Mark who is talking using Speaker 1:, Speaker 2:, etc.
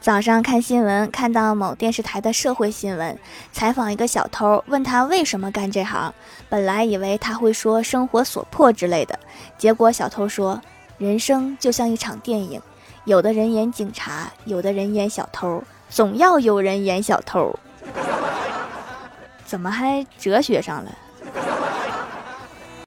Speaker 1: 早上看新闻看到某电视台的社会新闻采访一个小偷问他为什么干这行本来以为他会说生活所迫之类的结果小偷说人生就像一场电影有的人演警察有的人演小偷总要有人演小偷。怎么还哲学上了？